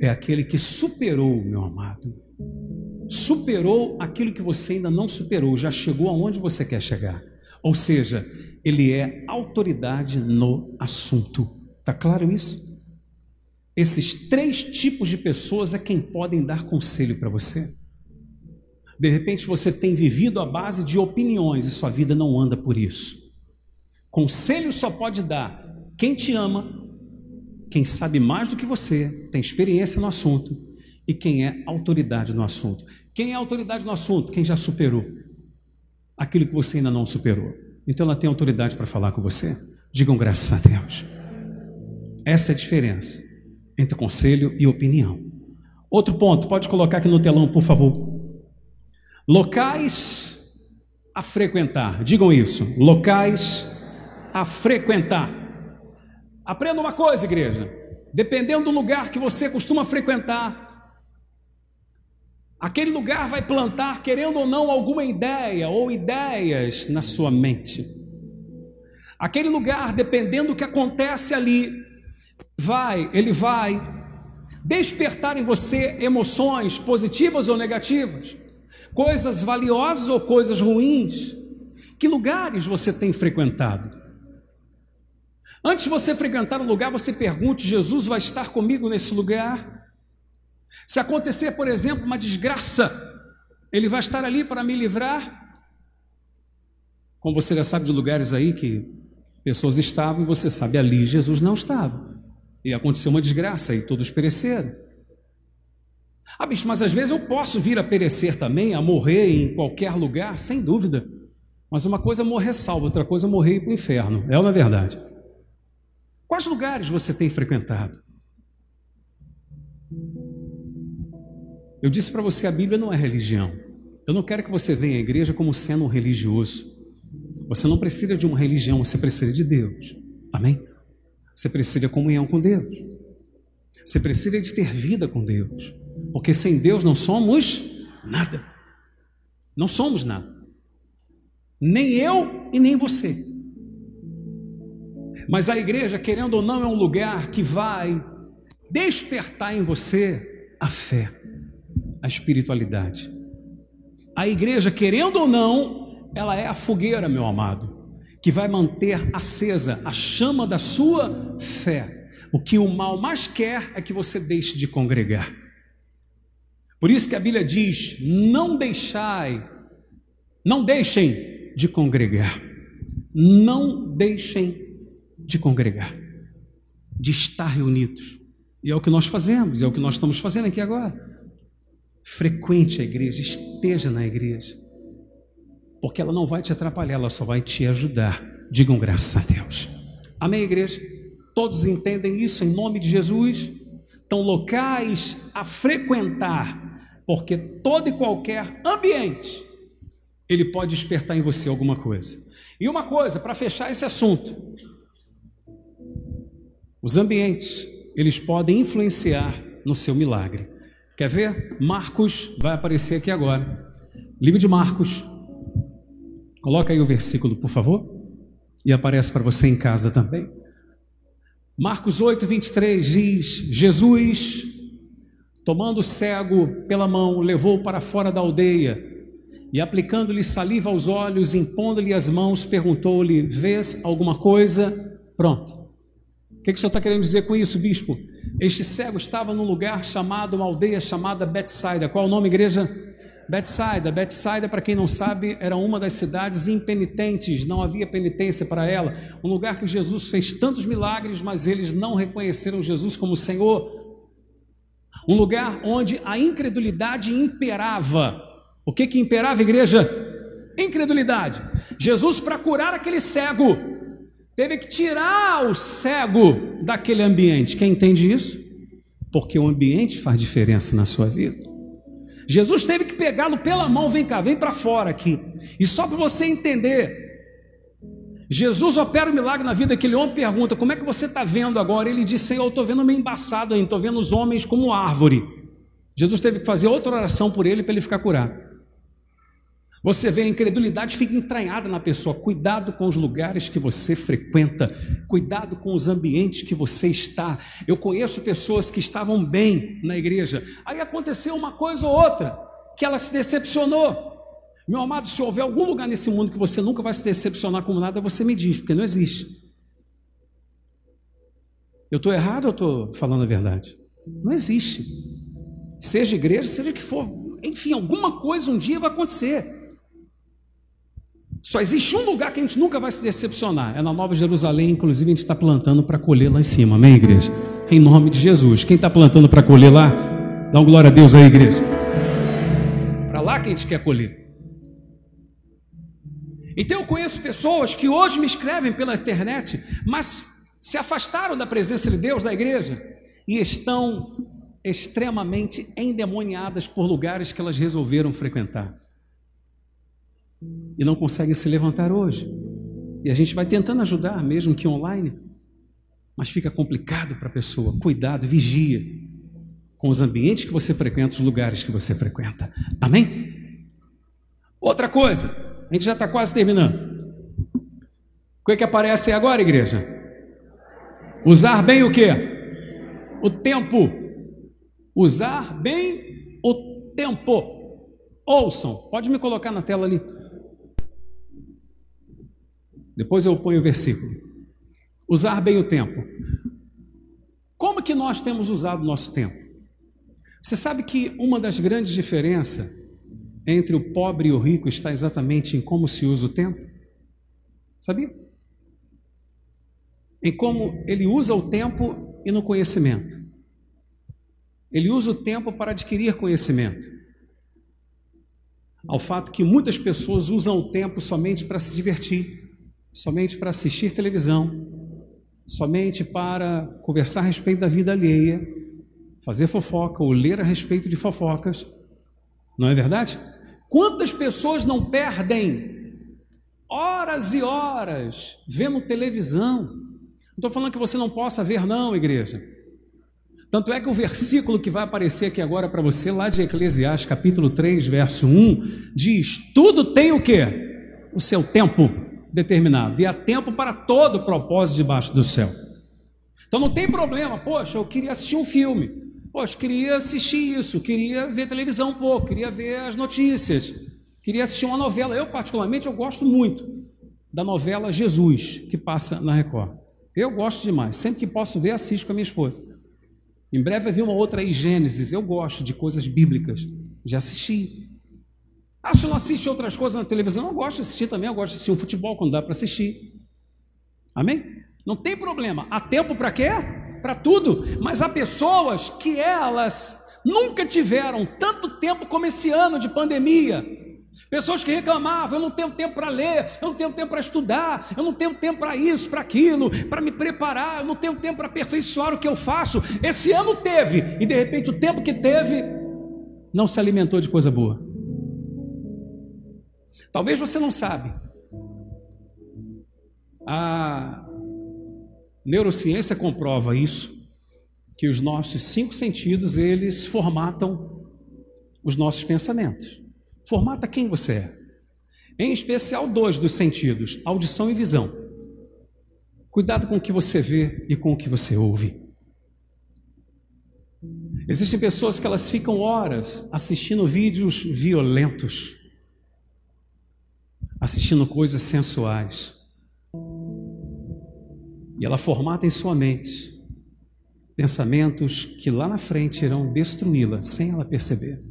é aquele que superou, meu amado, superou aquilo que você ainda não superou, já chegou aonde você quer chegar. Ou seja, ele é autoridade no assunto. Tá claro isso? Esses três tipos de pessoas é quem podem dar conselho para você. De repente você tem vivido à base de opiniões e sua vida não anda por isso. Conselho só pode dar quem te ama, quem sabe mais do que você, tem experiência no assunto e quem é autoridade no assunto. Quem é autoridade no assunto? Quem já superou aquilo que você ainda não superou. Então ela tem autoridade para falar com você. Digam graças a Deus. Essa é a diferença entre conselho e opinião. Outro ponto, pode colocar aqui no telão, por favor. Locais a frequentar. Digam isso. Locais a frequentar. Aprenda uma coisa, igreja. Dependendo do lugar que você costuma frequentar, aquele lugar vai plantar, querendo ou não, alguma ideia ou ideias na sua mente. Aquele lugar, dependendo do que acontece ali, vai, ele vai despertar em você emoções positivas ou negativas, coisas valiosas ou coisas ruins. Que lugares você tem frequentado? Antes de você frequentar um lugar, você pergunte: Jesus vai estar comigo nesse lugar? Se acontecer, por exemplo, uma desgraça, Ele vai estar ali para me livrar? Como você já sabe de lugares aí que pessoas estavam e você sabe ali Jesus não estava. E aconteceu uma desgraça e todos pereceram. Ah, bicho, mas às vezes eu posso vir a perecer também, a morrer em qualquer lugar, sem dúvida. Mas uma coisa é morrer salvo, outra coisa é morrer para o inferno. É ou não é verdade? Quais lugares você tem frequentado? Eu disse para você, a Bíblia não é religião. Eu não quero que você venha à igreja como sendo um religioso. Você não precisa de uma religião, você precisa de Deus. Amém? Você precisa de comunhão com Deus. Você precisa de ter vida com Deus. Porque sem Deus não somos nada. Não somos nada. Nem eu e nem você. Mas a igreja, querendo ou não, é um lugar que vai despertar em você a fé, a espiritualidade. A igreja, querendo ou não, ela é a fogueira, meu amado que vai manter acesa a chama da sua fé. O que o mal mais quer é que você deixe de congregar. Por isso que a Bíblia diz: não deixai, não deixem de congregar. Não deixem de congregar, de estar reunidos. E é o que nós fazemos, é o que nós estamos fazendo aqui agora. Frequente a igreja, esteja na igreja porque ela não vai te atrapalhar, ela só vai te ajudar. Digam graças a Deus. Amém, igreja? Todos entendem isso em nome de Jesus? Então, locais a frequentar, porque todo e qualquer ambiente ele pode despertar em você alguma coisa. E uma coisa, para fechar esse assunto, os ambientes, eles podem influenciar no seu milagre. Quer ver? Marcos vai aparecer aqui agora. Livro de Marcos, Coloca aí o versículo, por favor, e aparece para você em casa também. Marcos 8, 23 diz: Jesus, tomando o cego pela mão, levou para fora da aldeia e, aplicando-lhe saliva aos olhos, impondo-lhe as mãos, perguntou-lhe: Vês alguma coisa? Pronto. O que, que o senhor está querendo dizer com isso, bispo? Este cego estava num lugar chamado, uma aldeia chamada Betsaida. Qual é o nome, igreja? Betsaida, Betsaida, para quem não sabe, era uma das cidades impenitentes, não havia penitência para ela, um lugar que Jesus fez tantos milagres, mas eles não reconheceram Jesus como Senhor. Um lugar onde a incredulidade imperava. O que que imperava, igreja? Incredulidade. Jesus, para curar aquele cego, teve que tirar o cego daquele ambiente. Quem entende isso? Porque o ambiente faz diferença na sua vida. Jesus teve que pegá-lo pela mão, vem cá, vem para fora aqui. E só para você entender, Jesus opera o um milagre na vida daquele homem, pergunta: Como é que você está vendo agora? Ele disse: Senhor, eu estou vendo meio embaçado ainda, estou vendo os homens como árvore. Jesus teve que fazer outra oração por ele para ele ficar curado. Você vê a incredulidade fica entranhada na pessoa. Cuidado com os lugares que você frequenta, cuidado com os ambientes que você está. Eu conheço pessoas que estavam bem na igreja, aí aconteceu uma coisa ou outra, que ela se decepcionou. Meu amado, se houver algum lugar nesse mundo que você nunca vai se decepcionar com nada, você me diz, porque não existe. Eu estou errado ou estou falando a verdade? Não existe. Seja igreja, seja que for, enfim, alguma coisa um dia vai acontecer. Só existe um lugar que a gente nunca vai se decepcionar. É na Nova Jerusalém, inclusive a gente está plantando para colher lá em cima, amém, igreja? Em nome de Jesus. Quem está plantando para colher lá, dá um glória a Deus aí, igreja. Para lá que a gente quer colher. Então eu conheço pessoas que hoje me escrevem pela internet, mas se afastaram da presença de Deus, da igreja, e estão extremamente endemoniadas por lugares que elas resolveram frequentar e não conseguem se levantar hoje. E a gente vai tentando ajudar, mesmo que online, mas fica complicado para a pessoa. Cuidado, vigia com os ambientes que você frequenta, os lugares que você frequenta. Amém? Outra coisa, a gente já está quase terminando. O que, é que aparece agora, igreja? Usar bem o que? O tempo. Usar bem o tempo. Ouçam, pode me colocar na tela ali. Depois eu ponho o versículo. Usar bem o tempo. Como que nós temos usado o nosso tempo? Você sabe que uma das grandes diferenças entre o pobre e o rico está exatamente em como se usa o tempo? Sabia? Em como ele usa o tempo e no conhecimento. Ele usa o tempo para adquirir conhecimento. Ao fato que muitas pessoas usam o tempo somente para se divertir somente para assistir televisão, somente para conversar a respeito da vida alheia, fazer fofoca ou ler a respeito de fofocas. Não é verdade? Quantas pessoas não perdem horas e horas vendo televisão? Não estou falando que você não possa ver, não, igreja. Tanto é que o versículo que vai aparecer aqui agora para você, lá de Eclesiastes, capítulo 3, verso 1, diz: Tudo tem o que? O seu tempo determinado. E há tempo para todo propósito debaixo do céu. Então não tem problema. Poxa, eu queria assistir um filme. Poxa, queria assistir isso. Queria ver televisão um pouco. Queria ver as notícias. Queria assistir uma novela. Eu, particularmente, eu gosto muito da novela Jesus, que passa na Record. Eu gosto demais. Sempre que posso ver, assisto com a minha esposa. Em breve vai vir uma outra aí, Gênesis. Eu gosto de coisas bíblicas. Já assisti. Ah, se não assiste outras coisas na televisão, eu gosto de assistir também, eu gosto de assistir um futebol quando dá para assistir. Amém? Não tem problema. Há tempo para quê? Para tudo. Mas há pessoas que elas nunca tiveram tanto tempo como esse ano de pandemia. Pessoas que reclamavam, eu não tenho tempo para ler, eu não tenho tempo para estudar, eu não tenho tempo para isso, para aquilo, para me preparar, eu não tenho tempo para aperfeiçoar o que eu faço. Esse ano teve, e de repente o tempo que teve não se alimentou de coisa boa. Talvez você não sabe. A neurociência comprova isso, que os nossos cinco sentidos, eles formatam os nossos pensamentos. Formata quem você é. Em especial dois dos sentidos, audição e visão. Cuidado com o que você vê e com o que você ouve. Existem pessoas que elas ficam horas assistindo vídeos violentos assistindo coisas sensuais. E ela formata em sua mente pensamentos que lá na frente irão destruí-la sem ela perceber.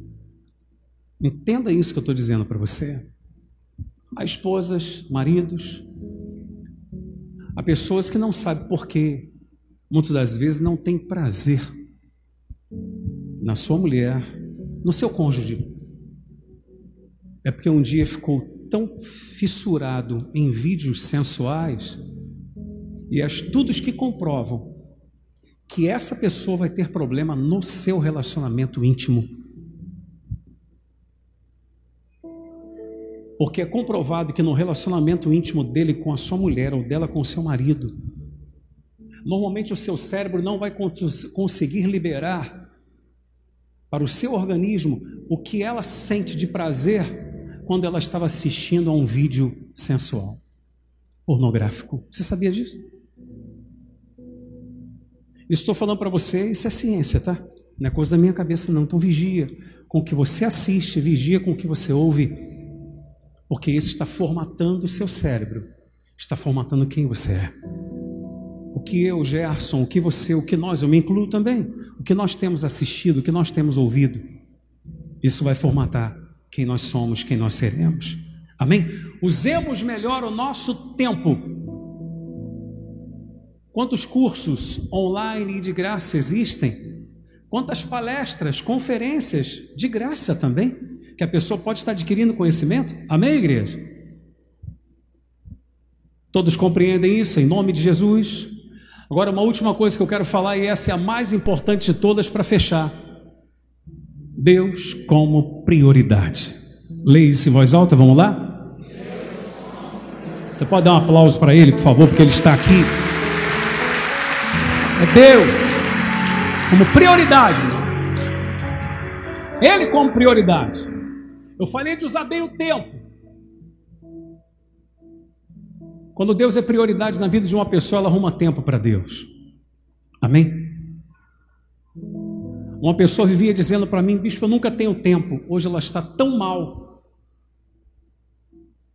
Entenda isso que eu estou dizendo para você. Há esposas, maridos, há pessoas que não sabem por quê, muitas das vezes não têm prazer na sua mulher, no seu cônjuge. É porque um dia ficou tão fissurado em vídeos sensuais e estudos que comprovam que essa pessoa vai ter problema no seu relacionamento íntimo. Porque é comprovado que no relacionamento íntimo dele com a sua mulher ou dela com o seu marido, normalmente o seu cérebro não vai conseguir liberar para o seu organismo o que ela sente de prazer quando ela estava assistindo a um vídeo sensual, pornográfico. Você sabia disso? Estou falando para você, isso é ciência, tá? Não é coisa da minha cabeça, não. Então vigia com o que você assiste, vigia com o que você ouve, porque isso está formatando o seu cérebro, está formatando quem você é. O que eu, Gerson, o que você, o que nós, eu me incluo também, o que nós temos assistido, o que nós temos ouvido, isso vai formatar quem nós somos, quem nós seremos. Amém? Usemos melhor o nosso tempo. Quantos cursos online e de graça existem? Quantas palestras, conferências de graça também, que a pessoa pode estar adquirindo conhecimento? Amém, igreja? Todos compreendem isso em nome de Jesus? Agora, uma última coisa que eu quero falar, e essa é a mais importante de todas para fechar: Deus como prioridade. Leia isso em voz alta, vamos lá? Você pode dar um aplauso para ele, por favor, porque ele está aqui. É Deus como prioridade. Ele como prioridade. Eu falei de usar bem o tempo. Quando Deus é prioridade na vida de uma pessoa, ela arruma tempo para Deus. Amém? Uma pessoa vivia dizendo para mim, bispo, eu nunca tenho tempo. Hoje ela está tão mal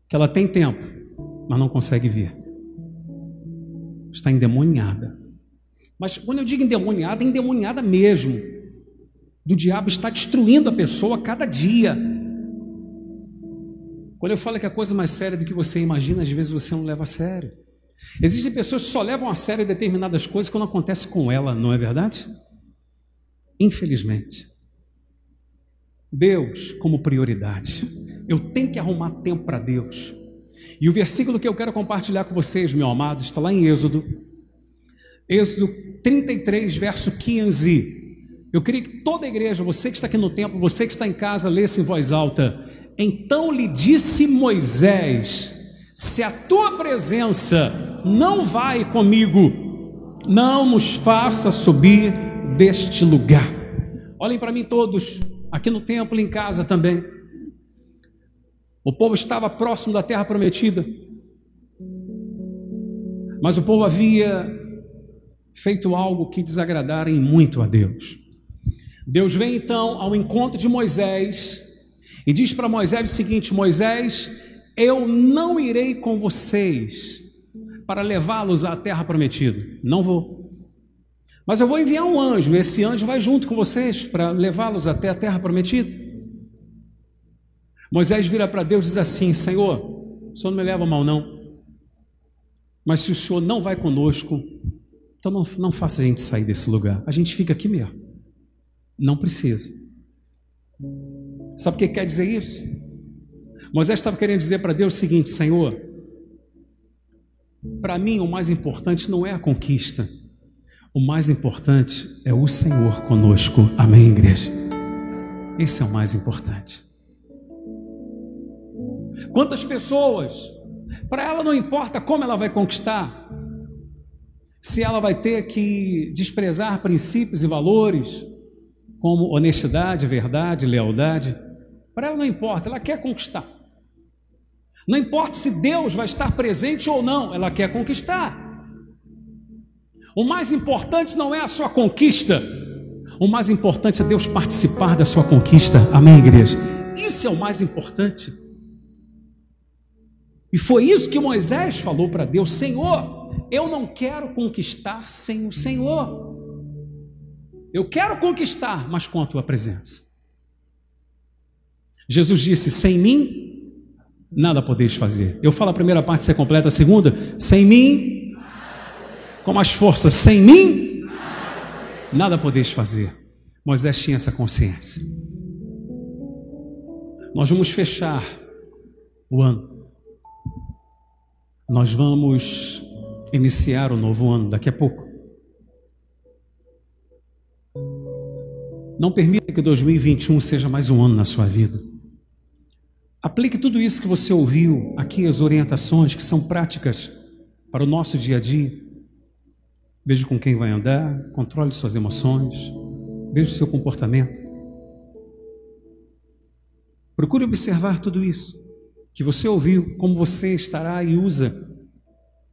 que ela tem tempo, mas não consegue vir. Está endemoniada. Mas quando eu digo endemoniada, é endemoniada mesmo. Do diabo está destruindo a pessoa a cada dia. Quando eu falo que é coisa mais séria do que você imagina, às vezes você não leva a sério. Existem pessoas que só levam a sério determinadas coisas quando acontece com ela, não é verdade? Infelizmente. Deus como prioridade. Eu tenho que arrumar tempo para Deus. E o versículo que eu quero compartilhar com vocês, meu amado, está lá em Êxodo. Êxodo 33, verso 15. Eu queria que toda a igreja, você que está aqui no templo, você que está em casa, lesse em voz alta. Então lhe disse Moisés: Se a tua presença não vai comigo, não nos faça subir deste lugar. Olhem para mim todos, aqui no templo, em casa também. O povo estava próximo da terra prometida, mas o povo havia feito algo que desagradara em muito a Deus. Deus vem então ao encontro de Moisés e diz para Moisés o seguinte: Moisés, eu não irei com vocês para levá-los à terra prometida. Não vou. Mas eu vou enviar um anjo, esse anjo vai junto com vocês para levá-los até a terra prometida. Moisés vira para Deus e diz assim: Senhor, o Senhor não me leva mal, não. Mas se o Senhor não vai conosco, então não, não faça a gente sair desse lugar. A gente fica aqui mesmo. Não precisa. Sabe o que quer dizer isso? Moisés estava querendo dizer para Deus o seguinte: Senhor, para mim o mais importante não é a conquista, o mais importante é o Senhor conosco. Amém, igreja? Esse é o mais importante. Quantas pessoas, para ela não importa como ela vai conquistar, se ela vai ter que desprezar princípios e valores, como honestidade, verdade, lealdade, para ela não importa, ela quer conquistar. Não importa se Deus vai estar presente ou não, ela quer conquistar. O mais importante não é a sua conquista, o mais importante é Deus participar da sua conquista. Amém, igreja? Isso é o mais importante. E foi isso que Moisés falou para Deus: Senhor, eu não quero conquistar sem o Senhor. Eu quero conquistar, mas com a tua presença. Jesus disse: Sem mim, nada podeis fazer. Eu falo a primeira parte, você completa a segunda. Sem mim, com mais força, sem mim, nada podeis fazer. Moisés tinha essa consciência. Nós vamos fechar o ano. Nós vamos iniciar o novo ano daqui a pouco. Não permita que 2021 seja mais um ano na sua vida. Aplique tudo isso que você ouviu aqui, as orientações que são práticas para o nosso dia a dia. Veja com quem vai andar, controle suas emoções, veja o seu comportamento. Procure observar tudo isso que você ouviu, como você estará e usa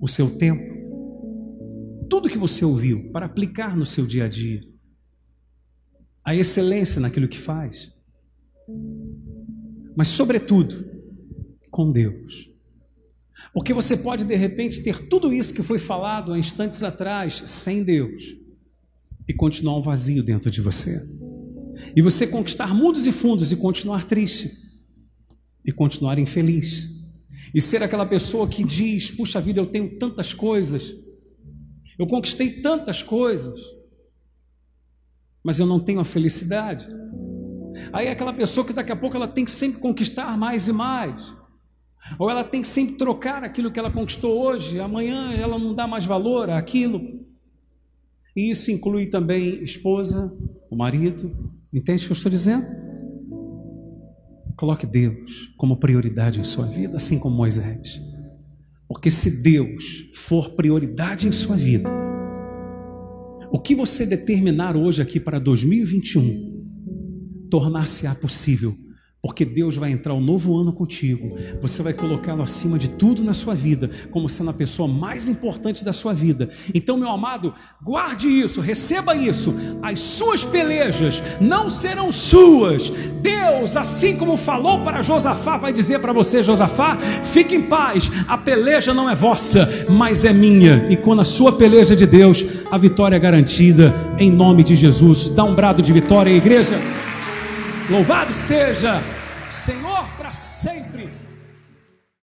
o seu tempo. Tudo que você ouviu para aplicar no seu dia a dia. a excelência naquilo que faz, mas, sobretudo, com Deus. Porque você pode de repente ter tudo isso que foi falado há instantes atrás sem Deus e continuar um vazio dentro de você. E você conquistar mundos e fundos e continuar triste e continuar infeliz. E ser aquela pessoa que diz: Puxa vida, eu tenho tantas coisas, eu conquistei tantas coisas, mas eu não tenho a felicidade. Aí é aquela pessoa que daqui a pouco ela tem que sempre conquistar mais e mais. Ou ela tem que sempre trocar aquilo que ela conquistou hoje, amanhã ela não dá mais valor àquilo. E isso inclui também esposa, o marido. Entende o que eu estou dizendo? Coloque Deus como prioridade em sua vida, assim como Moisés. Porque se Deus for prioridade em sua vida, o que você determinar hoje aqui para 2021 tornar-se-á possível porque Deus vai entrar um novo ano contigo. Você vai colocá-lo acima de tudo na sua vida, como sendo a pessoa mais importante da sua vida. Então, meu amado, guarde isso, receba isso. As suas pelejas não serão suas. Deus, assim como falou para Josafá, vai dizer para você, Josafá, fique em paz. A peleja não é vossa, mas é minha. E quando a sua peleja é de Deus, a vitória é garantida em nome de Jesus. Dá um brado de vitória, igreja. Louvado seja o Senhor para sempre.